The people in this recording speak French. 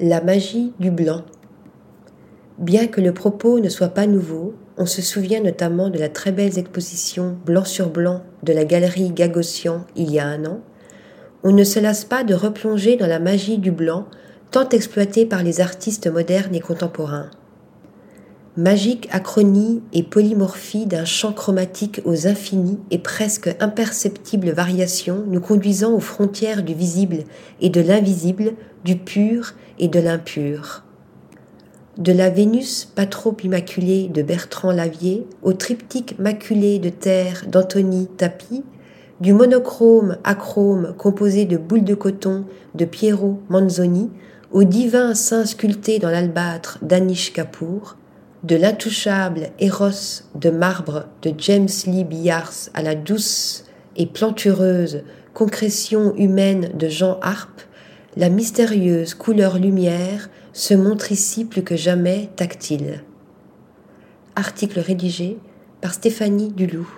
La magie du blanc. Bien que le propos ne soit pas nouveau, on se souvient notamment de la très belle exposition Blanc sur blanc de la galerie Gagossian il y a un an. On ne se lasse pas de replonger dans la magie du blanc, tant exploitée par les artistes modernes et contemporains. Magique achronie et polymorphie d'un champ chromatique aux infinies et presque imperceptibles variations nous conduisant aux frontières du visible et de l'invisible, du pur et de l'impur. De la Vénus pas immaculée de Bertrand Lavier au triptyque maculé de terre d'Anthony Tapi, du monochrome achrome composé de boules de coton de Piero Manzoni au divin saint sculpté dans l'albâtre d'Anish Kapoor, de l'intouchable Eros de marbre de James Lee Byars à la douce et plantureuse concrétion humaine de Jean Harpe, la mystérieuse couleur lumière se montre ici plus que jamais tactile. Article rédigé par Stéphanie Duloup.